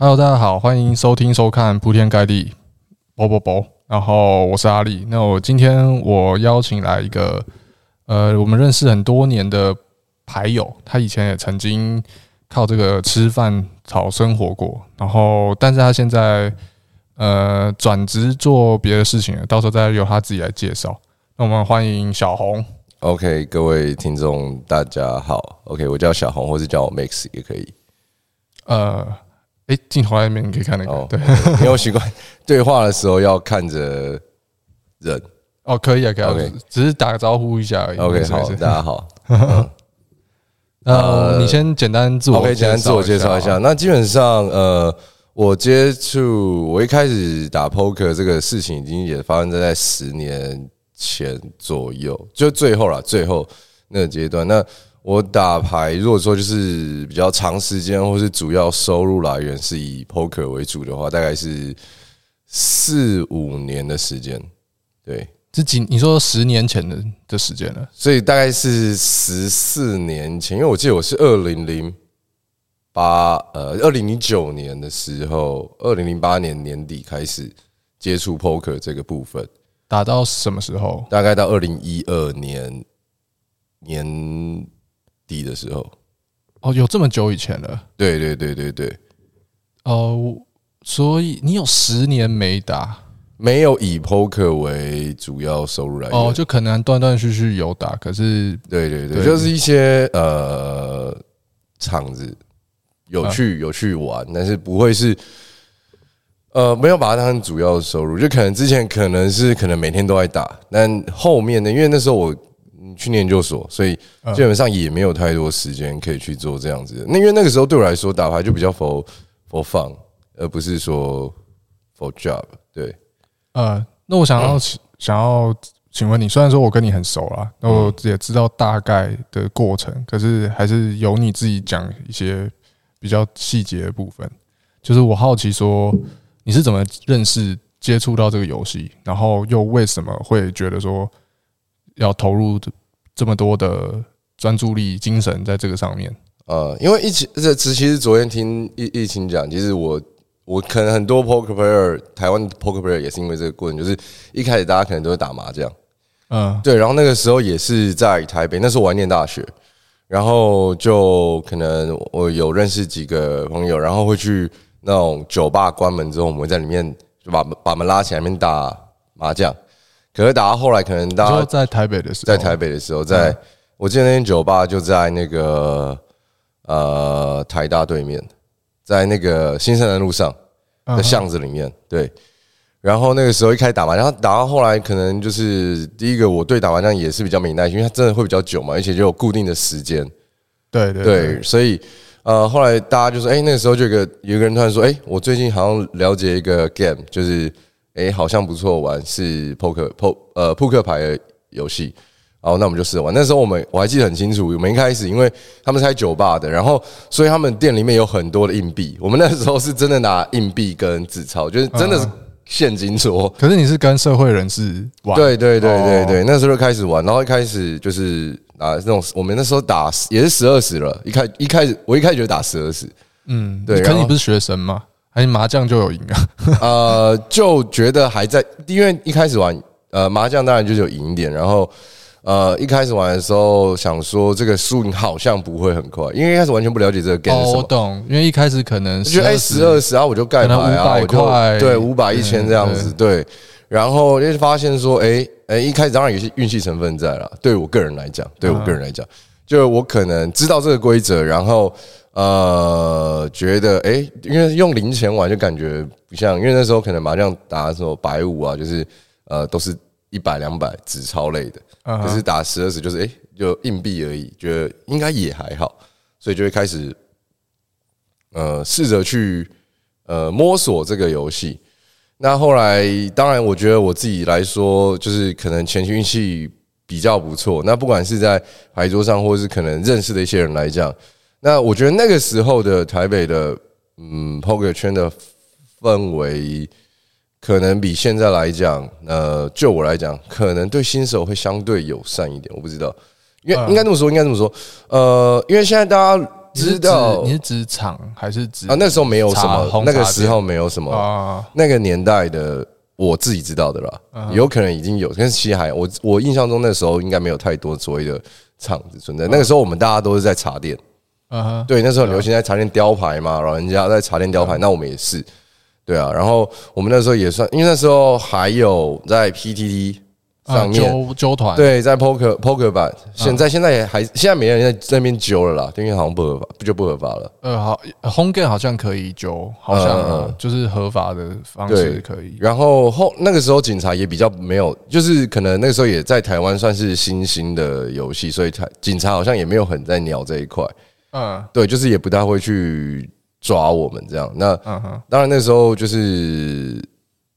Hello，大家好，欢迎收听收看铺天盖地，啵啵啵。然后我是阿力，那我今天我邀请来一个，呃，我们认识很多年的牌友，他以前也曾经靠这个吃饭讨生活过，然后但是他现在呃转职做别的事情了，到时候再由他自己来介绍。那我们欢迎小红。OK，各位听众大家好。OK，我叫小红，或是叫我 Max 也可以。呃，哎，镜头外面你可以看那个，对，没有习惯 对话的时候要看着人。哦，可以啊，可以。OK，只是打个招呼一下而已。OK，好，大家好。呃，你先简单自我，OK，简单自我介绍一下。那基本上，呃，我接触我一开始打 Poker 这个事情，已经也发生在在十年。前左右，就最后了，最后那个阶段。那我打牌，如果说就是比较长时间，或是主要收入来源是以 poker 为主的话，大概是四五年的时间。对，这几你说十年前的的时间了，所以大概是十四年前。因为我记得我是二零零八呃二零零九年的时候，二零零八年年底开始接触 poker 这个部分。打到什么时候？大概到二零一二年年底的时候。哦，有这么久以前了。对对对对对。哦，所以你有十年没打，没有以 poker 为主要收入来源。哦，就可能断断续续有打，可是对对对，就是一些呃场子有去有去玩，但是不会是。呃，没有把它当成主要的收入，就可能之前可能是可能每天都在打，但后面呢，因为那时候我去念研究所，所以基本上也没有太多时间可以去做这样子。那因为那个时候对我来说，打牌就比较 for for fun，而不是说 for job。对，呃，那我想要想要请问你，虽然说我跟你很熟啦，那我也知道大概的过程，可是还是由你自己讲一些比较细节的部分。就是我好奇说。你是怎么认识、接触到这个游戏，然后又为什么会觉得说要投入这么多的专注力、精神在这个上面？呃，因为疫情这其实昨天听疫疫情讲，其实我我可能很多 poker player，台湾 poker player 也是因为这个过程，就是一开始大家可能都会打麻将，嗯，对，然后那个时候也是在台北，那时候我还念大学，然后就可能我有认识几个朋友，然后会去。那种酒吧关门之后，我们会在里面就把把门拉起来，里面打麻将。可是打到后来，可能大家在台北的时候，在台北的时候，在我记得那间酒吧就在那个呃台大对面，在那个新生南路上的巷子里面。对，然后那个时候一开始打麻将，打到后来，可能就是第一个，我对打麻将也是比较没耐心，因为它真的会比较久嘛，而且就有固定的时间。对对对，所以。呃，后来大家就说，哎，那个时候就有个有一个人突然说，哎，我最近好像了解一个 game，就是，哎，好像不错玩，是扑克扑呃扑克牌的游戏。然后那我们就试着玩。那时候我们我还记得很清楚，我们一开始因为他们是开酒吧的，然后所以他们店里面有很多的硬币。我们那时候是真的拿硬币跟纸钞，就是真的是现金桌。可是你是跟社会人士玩？对对对对对，那时候就开始玩，然后一开始就是。啊，那种我们那时候打也是十二十了，一开一开始我一开始就打十二十，嗯，对。可是你不是学生吗？还是麻将就有赢啊？呃，就觉得还在，因为一开始玩呃麻将当然就是有赢点，然后呃一开始玩的时候想说这个输赢好像不会很快，因为一开始完全不了解这个 game。哦，我懂，因为一开始可能就哎十二十啊，我就盖牌啊，我就对五百一千这样子，对。然后就发现说，哎哎，一开始当然有些运气成分在了。对我个人来讲，对我个人来讲，就是我可能知道这个规则，然后呃，觉得哎，因为用零钱玩就感觉不像，因为那时候可能麻将打什么百五啊，就是呃都是一百两百纸钞类的，可是打十二十就是哎就硬币而已，觉得应该也还好，所以就会开始呃试着去呃摸索这个游戏。那后来，当然，我觉得我自己来说，就是可能前期运气比较不错。那不管是在牌桌上，或是可能认识的一些人来讲，那我觉得那个时候的台北的嗯 Poker 圈的氛围，可能比现在来讲，呃，就我来讲，可能对新手会相对友善一点。我不知道，因为应该这么说，应该这么说，呃，因为现在大家。知道你是职场还是职啊？那时候没有什么，那个时候没有什么啊。那个年代的我自己知道的啦，有可能已经有，但是其实还我我印象中那时候应该没有太多所谓的厂子存在。那个时候我们大家都是在茶店，嗯，对，那时候流行在茶店雕牌嘛，老人家在茶店雕牌，那我们也是，对啊。然后我们那时候也算，因为那时候还有在 PTT。上面揪揪团对，在 poker poker 版，现在现在也还现在没人在那边揪了啦，因为好像不合法，不就不合法了。呃，好，home game 好像可以揪，好像就是合法的方式可以。然后后那个时候警察也比较没有，就是可能那个时候也在台湾算是新兴的游戏，所以台警察好像也没有很在鸟这一块。嗯，对，就是也不大会去抓我们这样。那当然那时候就是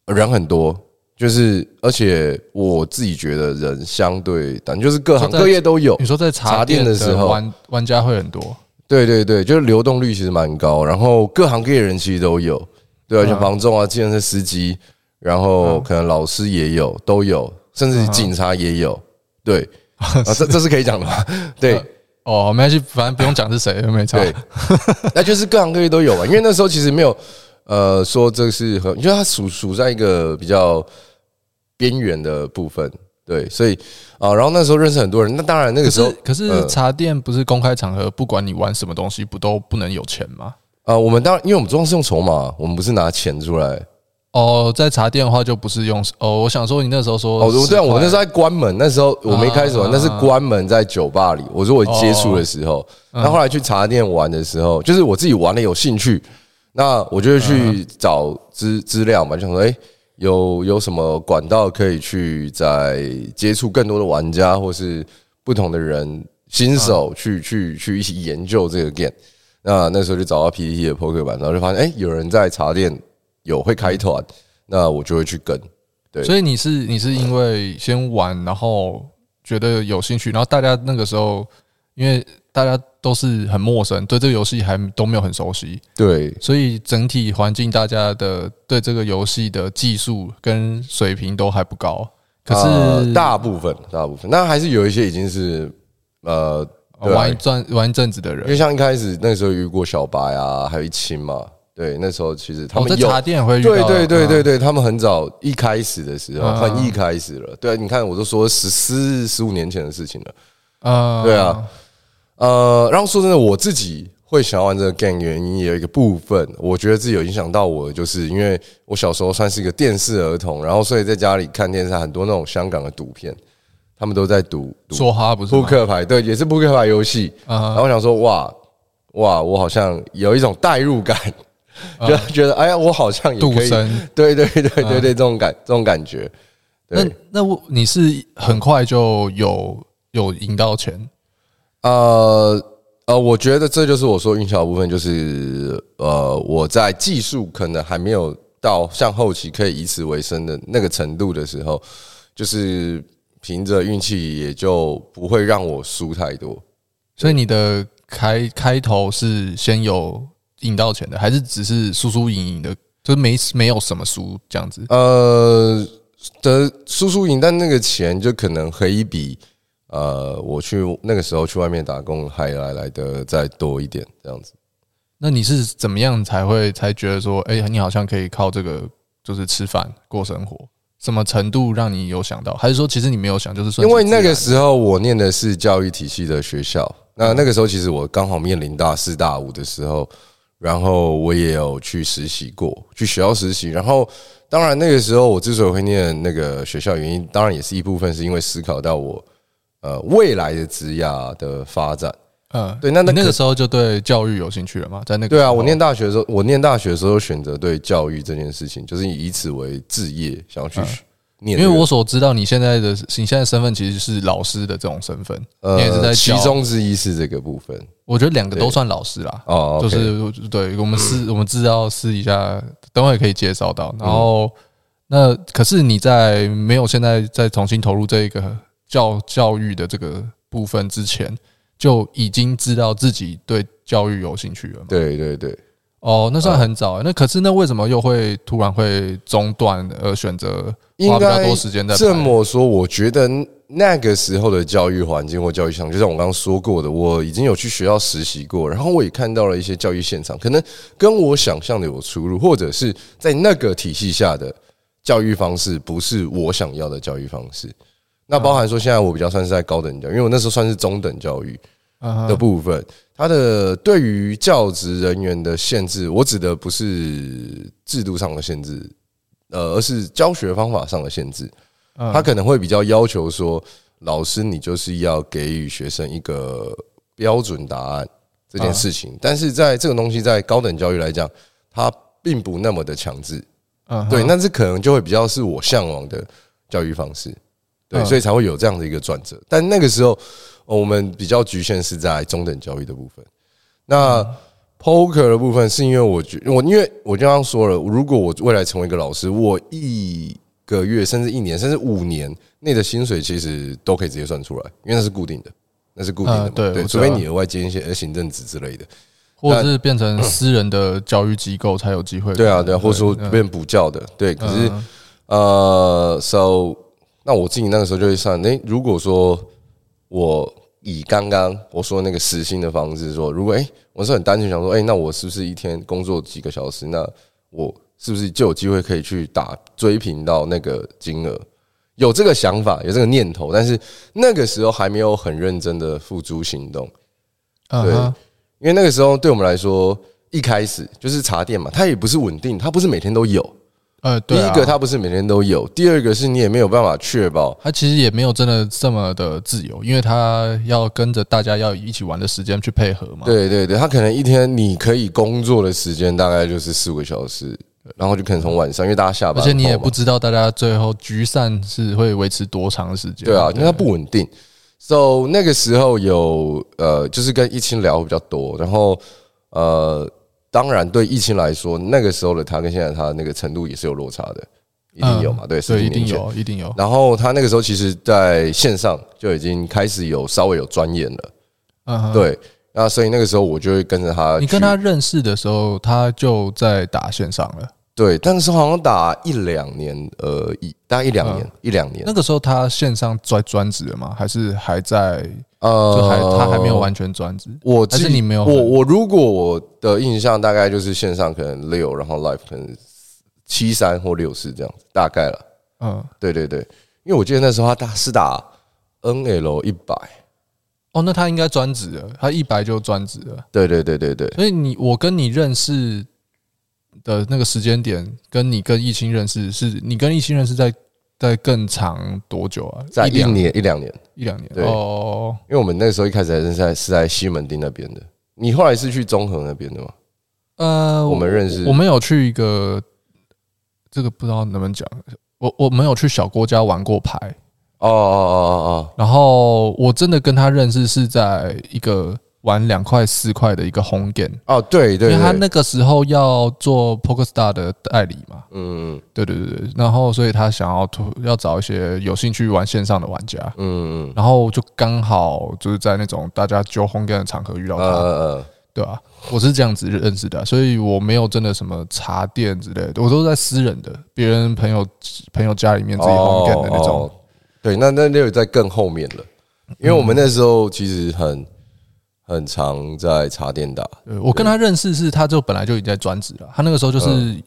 人很多。就是，而且我自己觉得人相对，但就是各行各业都有。你说在茶店的时候，玩玩家会很多。对对对，就是流动率其实蛮高，然后各行各业人其实都有，对，像房仲啊、计程车司机，然后可能老师也有，都有，甚至警察也有。对，啊，这这是可以讲的吗？对，哦，没关系，反正不用讲是谁，没差。对，那就是各行各业都有嘛，因为那时候其实没有，呃，说这是很，因为它属属在一个比较。边缘的部分，对，所以啊，然后那时候认识很多人。那当然，那个时候可是，可是茶店不是公开场合，不管你玩什么东西，不都不能有钱吗？啊，我们当然，因为我们主要是用筹码，我们不是拿钱出来。哦，在茶店的话就不是用哦。我想说，你那时候说哦，对啊，我那时候在关门，那时候我没开始玩，那是关门在酒吧里。我说我接触的时候，那后来去茶店玩的时候，就是我自己玩的有兴趣，那我就会去找资资料嘛，就想说，哎。有有什么管道可以去在接触更多的玩家，或是不同的人新手去去去一起研究这个 game？那那时候就找到 PTT 的 poker 版，然后就发现哎，有人在茶店有会开团，那我就会去跟。对，所以你是你是因为先玩，然后觉得有兴趣，然后大家那个时候因为。大家都是很陌生，对这个游戏还都没有很熟悉，对，所以整体环境大家的对这个游戏的技术跟水平都还不高。可是、呃、大部分大部分，那还是有一些已经是呃玩一阵玩一阵子的人，因为像一开始那时候遇过小白啊，还有一清嘛，对，那时候其实他们有、哦、茶店会遇到，对对对对对，他们很早一开始的时候，很一开始了，对，你看我都说十四十五年前的事情了，啊，对啊。呃，然后说真的，我自己会想要玩这个 game 原因也有一个部分，我觉得自己有影响到我，就是因为我小时候算是一个电视儿童，然后所以在家里看电视，很多那种香港的赌片，他们都在赌说哈不是扑克牌，对，也是扑克牌游戏。然后我想说，哇哇，我好像有一种代入感，就觉得哎呀，我好像也可以，对对对对对，这种感这种感觉。那那我你是很快就有有赢到钱？呃呃，我觉得这就是我说运气的部分，就是呃，我在技术可能还没有到像后期可以以此为生的那个程度的时候，就是凭着运气也就不会让我输太多。所以你的开开头是先有赢到钱的，还是只是输输赢赢的，就是没没有什么输这样子？呃，的输输赢，但那个钱就可能可以比。呃，我去那个时候去外面打工还来来的再多一点这样子。那你是怎么样才会才觉得说，哎，你好像可以靠这个就是吃饭过生活？什么程度让你有想到？还是说其实你没有想，就是说，因为那个时候我念的是教育体系的学校，那那个时候其实我刚好面临大四大五的时候，然后我也有去实习过，去学校实习。然后当然那个时候我之所以会念那个学校，原因当然也是一部分是因为思考到我。呃，未来的职涯的发展，嗯，对，那那那个时候就对教育有兴趣了吗？在那个对啊，我念大学的时候，我念大学的时候选择对教育这件事情，就是以此为置业，想要去念。因为我所知道，你现在的你现在身份其实是老师的这种身份，呃，你也是在其中之一是这个部分。我觉得两个都算老师啦，哦，就是对我们私我们知道私底下等会可以介绍到。然后那可是你在没有现在再重新投入这一个。教教育的这个部分之前就已经知道自己对教育有兴趣了吗？对对对，哦，那算很早。那可是那为什么又会突然会中断而选择花比较多时间在？这么说，我觉得那个时候的教育环境或教育上，就像我刚刚说过的，我已经有去学校实习过，然后我也看到了一些教育现场，可能跟我想象的有出入，或者是在那个体系下的教育方式不是我想要的教育方式。那包含说，现在我比较算是在高等教育，因为我那时候算是中等教育的部分，它的对于教职人员的限制，我指的不是制度上的限制，呃，而是教学方法上的限制。他可能会比较要求说，老师你就是要给予学生一个标准答案这件事情，但是在这个东西在高等教育来讲，它并不那么的强制，对，那这可能就会比较是我向往的教育方式，对，所以才会有这样的一个转折。但那个时候我们比较局限是在中等教育的部分，那 poker 的部分是因为我觉我因为我刚刚说了，如果我未来成为一个老师，我一个月甚至一年甚至五年内的薪水，其实都可以直接算出来，因为那是固定的，那是固定的。对，除非你额外兼一些行政职之类的，或者是变成私人的教育机构才有机会。对啊，对啊，或者说变补教的。对，可是呃，so 那我自己那个时候就会算，诶，如果说我以刚刚我说那个时薪的方式说，如果诶，我是很单纯想说，诶，那我是不是一天工作几个小时？那我。是不是就有机会可以去打追平到那个金额？有这个想法，有这个念头，但是那个时候还没有很认真的付诸行动。对，因为那个时候对我们来说，一开始就是茶店嘛，它也不是稳定，它不是每天都有。呃，第一个它不是每天都有，第二个是你也没有办法确保它其实也没有真的这么的自由，因为它要跟着大家要一起玩的时间去配合嘛。对对对，它可能一天你可以工作的时间大概就是四五个小时。然后就可能从晚上，因为大家下班，而且你也不知道大家最后聚散是会维持多长时间。对啊，因为它不稳定。So 那个时候有呃，就是跟一清聊比较多，然后呃，当然对疫情来说，那个时候的他跟现在他那个程度也是有落差的，一定有嘛？对，所以一定有，一定有。然后他那个时候其实在线上就已经开始有稍微有钻研了。嗯，对。那所以那个时候我就会跟着他。你跟他认识的时候，他就在打线上了。对，但是好像打一两年而已，大概一两年，一两年。那个时候他线上在专职了吗？还是还在？呃，就还他还没有完全专职。我还是你没有？我我如果我的印象大概就是线上可能六，然后 live 可能七三或六四这样子，大概了。嗯，对对对，因为我记得那时候他打是打 NL 一百。哦，那他应该专职了，他一百就专职了。对对对对对，所以你我跟你认识的那个时间点，跟你跟易清认识，是你跟易清认识在在更长多久啊？在一年一两年一两年。对哦，因为我们那个时候一开始还是在是在西门町那边的，你后来是去中和那边的吗？呃，我们认识，我们有去一个，这个不知道能不能讲，我我们有去小郭家玩过牌。哦哦哦哦哦！然后我真的跟他认识是在一个玩两块四块的一个 home game 哦，对对，因为他那个时候要做 PokerStars 的代理嘛，嗯，对对对对，然后所以他想要要找一些有兴趣玩线上的玩家，嗯嗯，然后就刚好就是在那种大家揪 home game 的场合遇到他，对吧？我是这样子认识的，所以我没有真的什么茶店之类的，我都是在私人的别人朋友朋友家里面自己 home game 的那种。对，那那就在更后面了，因为我们那时候其实很很常在茶店打。我跟他认识是，他就本来就已经在专职了。他那个时候就是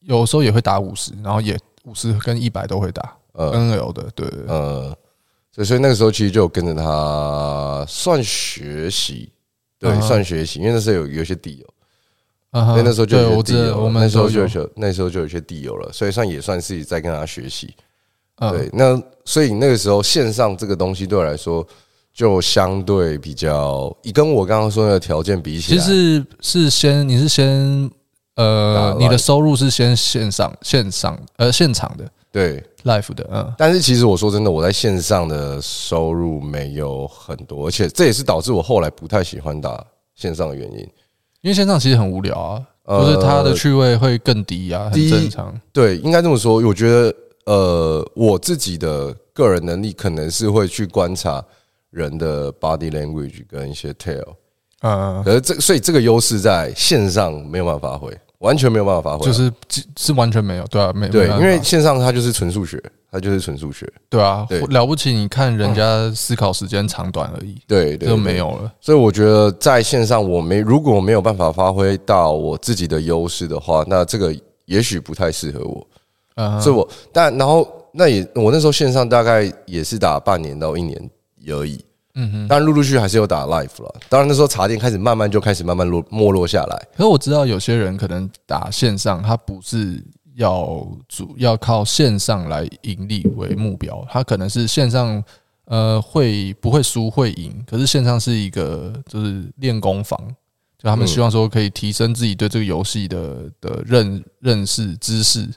有时候也会打五十，然后也五十跟一百都会打。NL 的，对，呃，所以所以那个时候其实就跟着他算学习，对，算学习，因为那时候有有些地友，所以那时候就有地友，我们那时候就有那时候就有些地友了，所以算也算是在跟他学习。对，那所以那个时候线上这个东西对我来说就相对比较，以跟我刚刚说的条件比起来，其实是先你是先呃，你的收入是先线上线上呃现场的，对，live 的，嗯。但是其实我说真的，我在线上的收入没有很多，而且这也是导致我后来不太喜欢打线上的原因，因为线上其实很无聊啊，就是它的趣味会更低啊，很正常。对，应该这么说，我觉得。呃，我自己的个人能力可能是会去观察人的 body language 跟一些 tell，嗯，可是这所以这个优势在线上没有办法发挥，完全没有办法发挥，就是是完全没有，对啊，没对，因为线上它就是纯数学，它就是纯数学，对啊，对。了不起，你看人家思考时间长短而已，对，对，就没有了。所以我觉得在线上，我没如果我没有办法发挥到我自己的优势的话，那这个也许不太适合我。嗯，所以我但然后那也我那时候线上大概也是打半年到一年而已。嗯哼，但陆陆续续还是有打 live 了。当然那时候茶店开始慢慢就开始慢慢落没落下来。可是我知道有些人可能打线上，他不是要主要靠线上来盈利为目标，他可能是线上呃会不会输会赢，可是线上是一个就是练功房，就他们希望说可以提升自己对这个游戏的的认认识知识。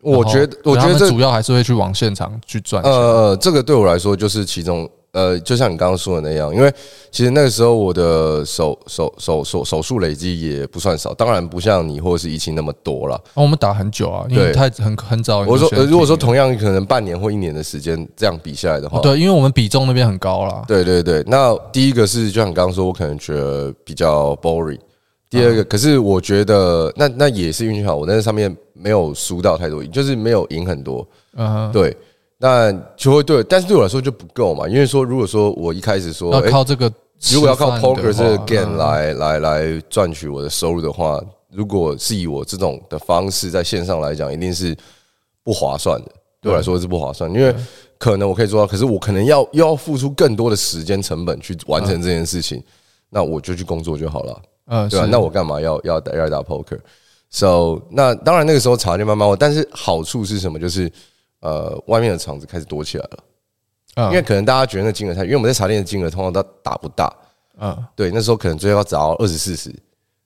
我觉得我觉得主要还是会去往现场去赚。呃，这个对我来说就是其中。呃，就像你刚刚说的那样，因为其实那个时候我的手手手手手数累积也不算少，当然不像你或者是疫情那么多了。我们打很久啊，因为太很很早。我说，如果说同样可能半年或一年的时间这样比下来的话，对，因为我们比重那边很高了。对对对，那第一个是就像你刚刚说，我可能觉得比较 boring。第二个，可是我觉得那那也是运气好，我在上面没有输到太多，就是没有赢很多。嗯，对。那就会对，但是对我来说就不够嘛，因为说如果说我一开始说要靠这个，如果要靠 poker 这个 game 来来来赚取我的收入的话，如果是以我这种的方式在线上来讲，一定是不划算的。对我来说是不划算，因为可能我可以做到，可是我可能要又要付出更多的时间成本去完成这件事情，那我就去工作就好了。嗯，对吧？那我干嘛要要打要打 poker？So 那当然那个时候茶就慢慢，但是好处是什么？就是。呃，外面的厂子开始多起来了，因为可能大家觉得那金额太，因为我们在茶店的金额通常都打不大，嗯，对，那时候可能最后要找到二十四十，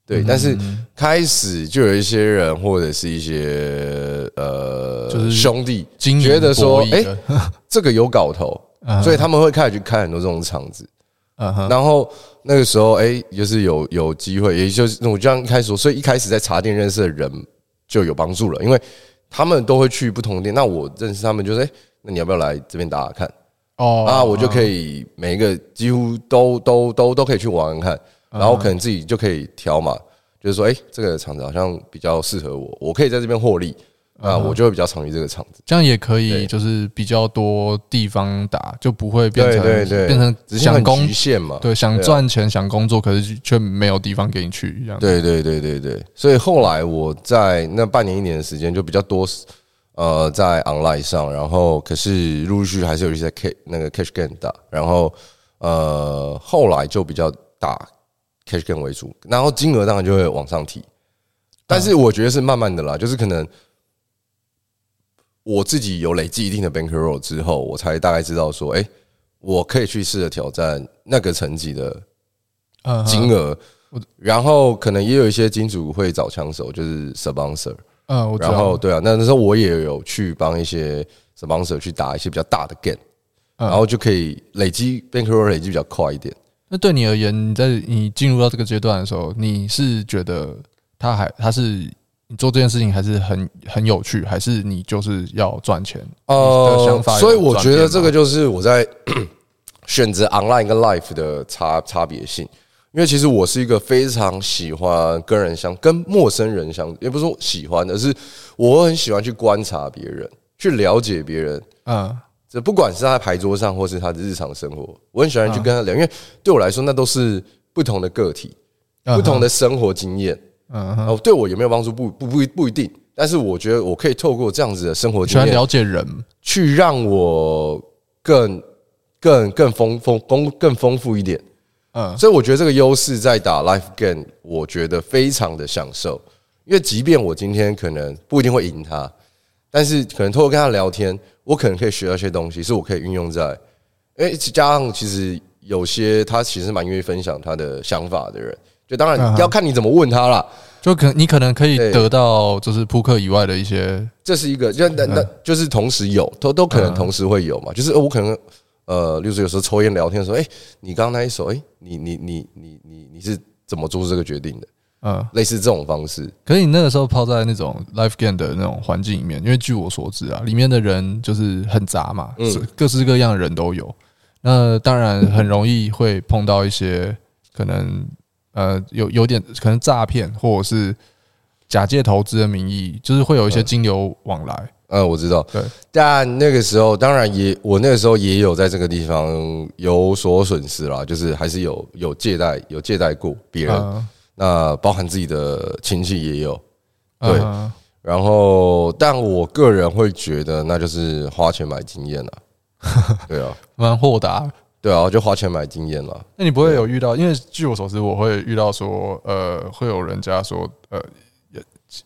对，但是开始就有一些人或者是一些呃，就是兄弟觉得说，哎，这个有搞头，所以他们会开始去开很多这种场子，嗯，然后那个时候，哎，就是有有机会，也就是我这样一开始说，所以一开始在茶店认识的人就有帮助了，因为。他们都会去不同的店，那我认识他们就是，哎，那你要不要来这边打打看？哦，啊，我就可以每一个几乎都都都都可以去玩玩看，然后可能自己就可以挑嘛，就是说，哎，这个厂子好像比较适合我，我可以在这边获利。啊，我就会比较常于这个场子，这样也可以，就是比较多地方打，就不会变成变成只想工局限嘛。对，想赚钱想工作，可是却没有地方给你去这样。对对对对对，所以后来我在那半年一年的时间就比较多，呃，在 online 上，然后可是陆陆续还是有一些 K 那个 cash game 打，然后呃后来就比较打 cash game 为主，然后金额当然就会往上提，但是我觉得是慢慢的啦，就是可能。我自己有累积一定的 bankroll 之后，我才大概知道说，哎，我可以去试着挑战那个层级的金额。然后可能也有一些金主会找枪手，就是 sponsor。嗯，然后对啊，那那时候我也有去帮一些 sponsor 去打一些比较大的 game，然后就可以累积 bankroll 累积比较快一点。那对你而言，你在你进入到这个阶段的时候，你是觉得他还他是？你做这件事情还是很很有趣，还是你就是要赚钱？呃，所以我觉得这个就是我在 选择 online 跟 life 的差差别性。因为其实我是一个非常喜欢跟人相跟陌生人相，也不是说喜欢，而是我很喜欢去观察别人，去了解别人。嗯，这不管是他在牌桌上，或是他的日常生活，我很喜欢去跟他聊，因为对我来说，那都是不同的个体，不同的生活经验。嗯，哦，对我有没有帮助？不不不不一定，但是我觉得我可以透过这样子的生活经验，了解人，去让我更更更丰丰丰更丰富一点。嗯，所以我觉得这个优势在打 life game，我觉得非常的享受。因为即便我今天可能不一定会赢他，但是可能透过跟他聊天，我可能可以学到一些东西，是我可以运用在。诶，加上其实有些他其实蛮愿意分享他的想法的人。就当然要看你怎么问他了，就可你可能可以得到就是扑克以外的一些，这是一个就那那就是同时有都都可能同时会有嘛，就是我可能呃，例如说有时候抽烟聊天的时候，哎，你刚刚那一手，哎，你你你你你你是怎么做出这个决定的？嗯，类似这种方式。可是你那个时候泡在那种 live game 的那种环境里面，因为据我所知啊，里面的人就是很杂嘛，各式各样的人都有，那当然很容易会碰到一些可能。呃，有有点可能诈骗，或者是假借投资的名义，就是会有一些金流往来。嗯，我知道。对，但那个时候当然也，我那个时候也有在这个地方有所损失啦，就是还是有有借贷，有借贷过别人，那包含自己的亲戚也有。对，然后但我个人会觉得，那就是花钱买经验了。对啊，蛮豁达。对啊，就花钱买经验了。那你不会有遇到？因为据我所知，我会遇到说，呃，会有人家说，呃，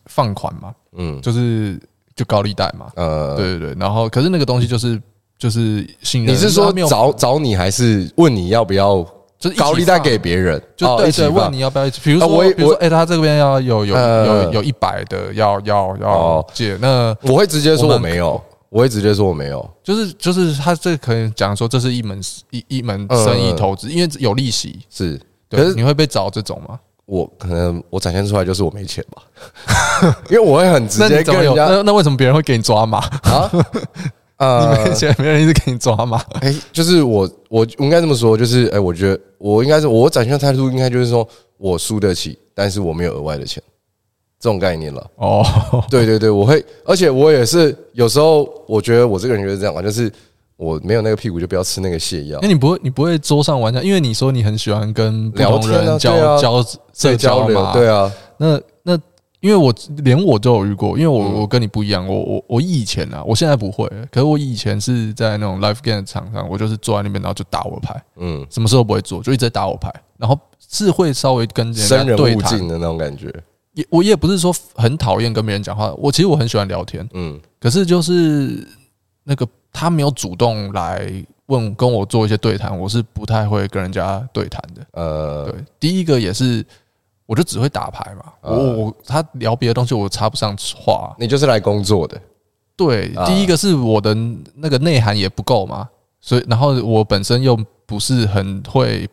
放款嘛，嗯，就是。就高利贷嘛，呃，对对对，然后可是那个东西就是就是信任。你是说找找你还是问你要不要？就是高利贷给别人，就对对，问你要不要？比如说，比如说，哎，他这边要有有有有一百的要要要借，那我会直接说我没有，我会直接说我没有。就是就是他这可能讲说这是一门一一门生意投资，因为有利息是，可是你会被找这种吗？我可能我展现出来就是我没钱吧，因为我会很直接跟人家。那那为什么别人会给你抓马啊？呃，你没钱，没人一直给你抓马。哎，就是我我应该这么说，就是哎，我觉得我应该是我展现态度应该就是说我输得起，但是我没有额外的钱，这种概念了。哦，对对对，我会，而且我也是有时候我觉得我这个人就是这样嘛，就是。我没有那个屁股，就不要吃那个泻药。那你不会，你不会桌上玩家，因为你说你很喜欢跟不同人交交社交嘛？对啊。那那因为我连我都有遇过，因为我我跟你不一样，我我我以前啊，我现在不会，可是我以前是在那种 live game 的场上，我就是坐在那边，然后就打我牌，嗯，什么时候不会做，就一直在打我牌，然后是会稍微跟人家对谈的那种感觉。也我也不是说很讨厌跟别人讲话，我其实我很喜欢聊天，嗯，可是就是那个。他没有主动来问跟我做一些对谈，我是不太会跟人家对谈的。呃，对，第一个也是，我就只会打牌嘛。我我他聊别的东西，我插不上话。你就是来工作的。对，第一个是我的那个内涵也不够嘛，所以然后我本身又不是很会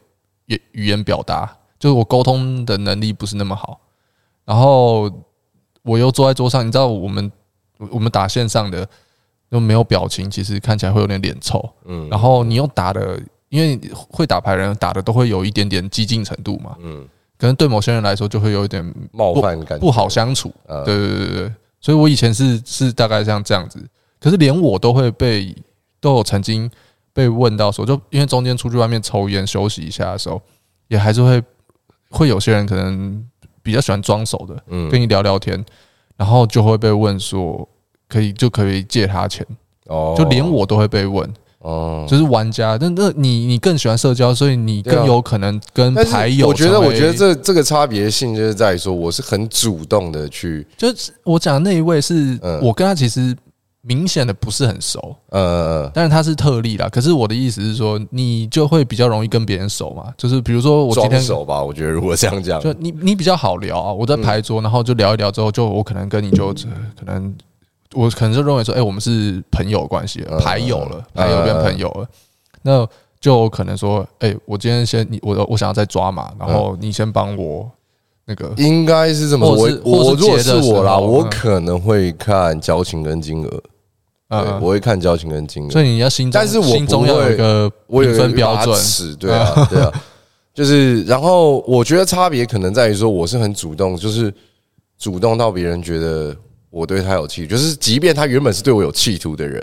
语语言表达，就是我沟通的能力不是那么好。然后我又坐在桌上，你知道我们我们打线上的。又没有表情，其实看起来会有点脸臭。嗯，然后你又打的，因为会打牌人打的都会有一点点激进程度嘛。嗯，可能对某些人来说就会有一点冒犯感，不好相处。对对对对，所以我以前是是大概像这样子，可是连我都会被都有曾经被问到说，就因为中间出去外面抽烟休息一下的时候，也还是会会有些人可能比较喜欢装熟的，嗯，跟你聊聊天，然后就会被问说。可以就可以借他钱哦，就连我都会被问哦，就是玩家，那那你你更喜欢社交，所以你更有可能跟牌友。我觉得，我觉得这这个差别性就是在于说，我是很主动的去，就是我讲的那一位是我跟他其实明显的不是很熟，呃，但是他是特例啦。可是我的意思是说，你就会比较容易跟别人熟嘛，就是比如说我今天熟吧，我觉得如果这样讲，就你你比较好聊啊。我在牌桌，然后就聊一聊之后，就我可能跟你就可能。我可能就认为说，哎，我们是朋友关系，牌友了，牌友变朋友了，那就可能说，哎，我今天先你我我想要再抓嘛，然后你先帮我那个，应该是这么，我我如果是我啦，我可能会看交情跟金额，嗯，我会看交情跟金额，所以你要心，但是我心中有一个评分标准，对啊，对啊，就是，然后我觉得差别可能在于说，我是很主动，就是主动到别人觉得。我对他有企图，就是即便他原本是对我有企图的人，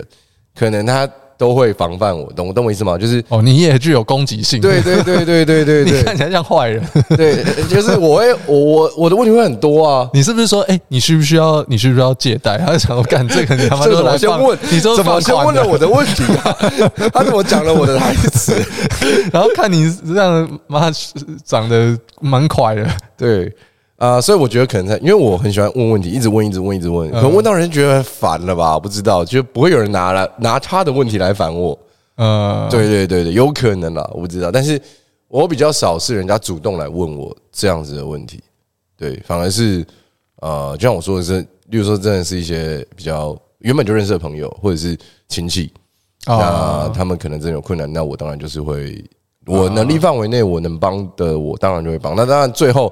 可能他都会防范我，懂我懂我意思吗？就是哦，你也具有攻击性，对对对对对对对，你看起来像坏人，对，就是我会我我我的问题会很多啊。你是不是说，哎，你需不需要你需不需要借贷？他就想说，干这个你他妈都来先问，你说怎么先问了我的问题啊？他怎么讲了我的台词？然后看你这样妈长得蛮快的，对。啊，所以我觉得可能在，因为我很喜欢问问题，一直问，一直问，一直问，可能问到人觉得烦了吧？不知道，就不会有人拿来拿他的问题来烦我。嗯，对对对对，有可能啦，我不知道。但是我比较少是人家主动来问我这样子的问题，对，反而是呃，就像我说的是，例如说真的是一些比较原本就认识的朋友或者是亲戚，那他们可能真的有困难，那我当然就是会，我能力范围内我能帮的，我当然就会帮。那当然最后。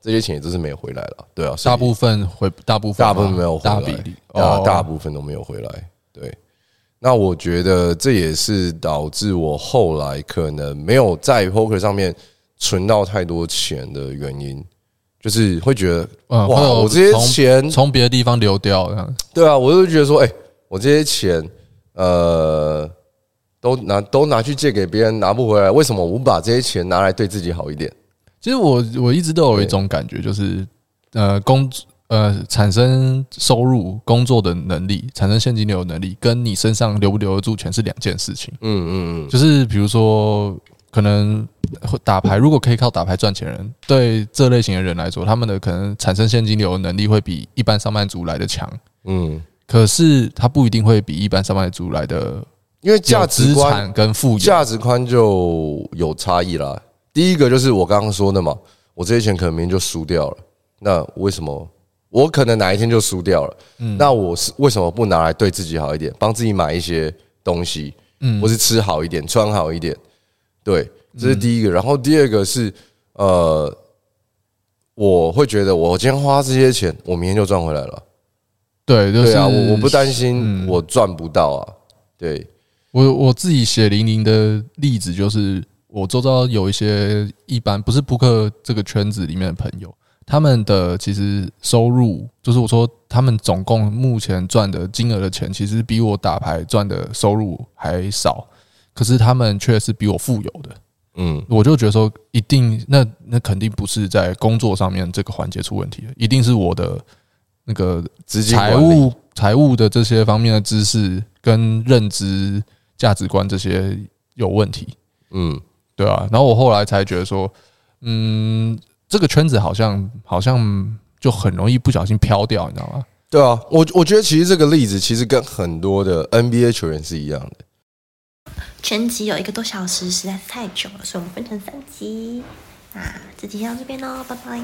这些钱也都是没有回来了，对啊，大部分回，大部分大部分没有回来，大比例啊，大部分都没有回来。对，那我觉得这也是导致我后来可能没有在 poker 上面存到太多钱的原因，就是会觉得，嗯，哇，我这些钱从别的地方流掉，了。对啊，我就觉得说，哎，我这些钱，呃，都拿都拿去借给别人，拿不回来，为什么我不把这些钱拿来对自己好一点？其实我我一直都有一种感觉，就是，呃，工呃产生收入工作的能力，产生现金流的能力，跟你身上留不留得住钱是两件事情。嗯嗯嗯，就是比如说。可能打牌，如果可以靠打牌赚钱人，对这类型的人来说，他们的可能产生现金流的能力会比一般上班族来的强。嗯，可是他不一定会比一般上班族来的，因为价值观跟富有价值观就有差异啦。第一个就是我刚刚说的嘛，我这些钱可能明天就输掉了，那为什么我可能哪一天就输掉了？嗯，那我是为什么不拿来对自己好一点，帮自己买一些东西，嗯，或是吃好一点，穿好一点？对，这是第一个。然后第二个是，呃，我会觉得我今天花这些钱，我明天就赚回来了。对，就是、对啊，我我不担心我赚不到啊。对，我我自己血淋淋的例子就是，我周遭有一些一般不是扑克这个圈子里面的朋友，他们的其实收入，就是我说他们总共目前赚的金额的钱，其实比我打牌赚的收入还少。可是他们却是比我富有的，嗯，我就觉得说，一定那那肯定不是在工作上面这个环节出问题了，一定是我的那个财务财务的这些方面的知识跟认知价值观这些有问题，嗯，对啊。然后我后来才觉得说，嗯，这个圈子好像好像就很容易不小心飘掉，你知道吗？对啊，我我觉得其实这个例子其实跟很多的 NBA 球员是一样的。全集有一个多小时，实在是太久了，所以我们分成三集。那这集先到这边喽，拜拜。